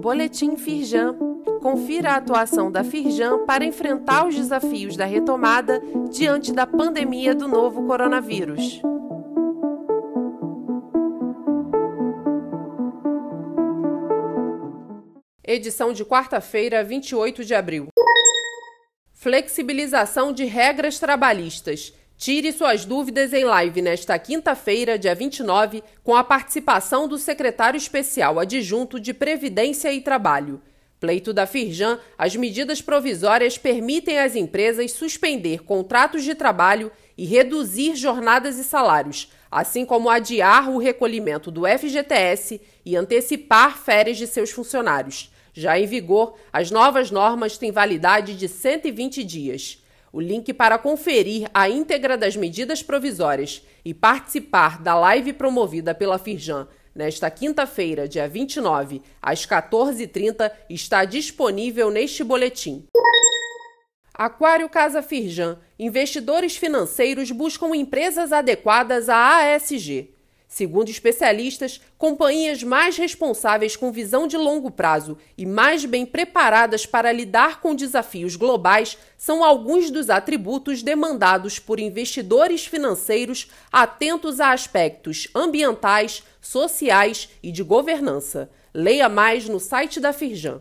Boletim Firjan. Confira a atuação da Firjan para enfrentar os desafios da retomada diante da pandemia do novo coronavírus. Edição de quarta-feira, 28 de abril. Flexibilização de regras trabalhistas. Tire suas dúvidas em live nesta quinta-feira, dia 29, com a participação do secretário especial adjunto de Previdência e Trabalho. Pleito da Firjan, as medidas provisórias permitem às empresas suspender contratos de trabalho e reduzir jornadas e salários, assim como adiar o recolhimento do FGTS e antecipar férias de seus funcionários. Já em vigor, as novas normas têm validade de 120 dias. O link para conferir a íntegra das medidas provisórias e participar da live promovida pela Firjan nesta quinta-feira, dia 29, às 14h30, está disponível neste boletim. Aquário Casa Firjan. Investidores financeiros buscam empresas adequadas à ASG. Segundo especialistas, companhias mais responsáveis com visão de longo prazo e mais bem preparadas para lidar com desafios globais são alguns dos atributos demandados por investidores financeiros atentos a aspectos ambientais, sociais e de governança. Leia mais no site da Firjan.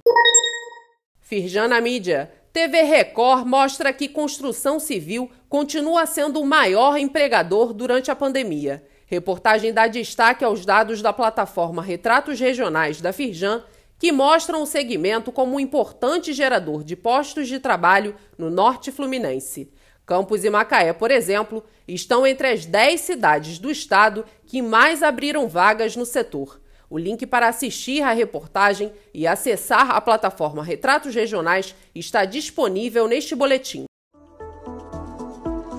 Firjan na mídia. TV Record mostra que construção civil continua sendo o maior empregador durante a pandemia. Reportagem dá destaque aos dados da plataforma Retratos Regionais da Firjan, que mostram o segmento como um importante gerador de postos de trabalho no norte fluminense. Campos e Macaé, por exemplo, estão entre as 10 cidades do estado que mais abriram vagas no setor. O link para assistir à reportagem e acessar a plataforma Retratos Regionais está disponível neste boletim.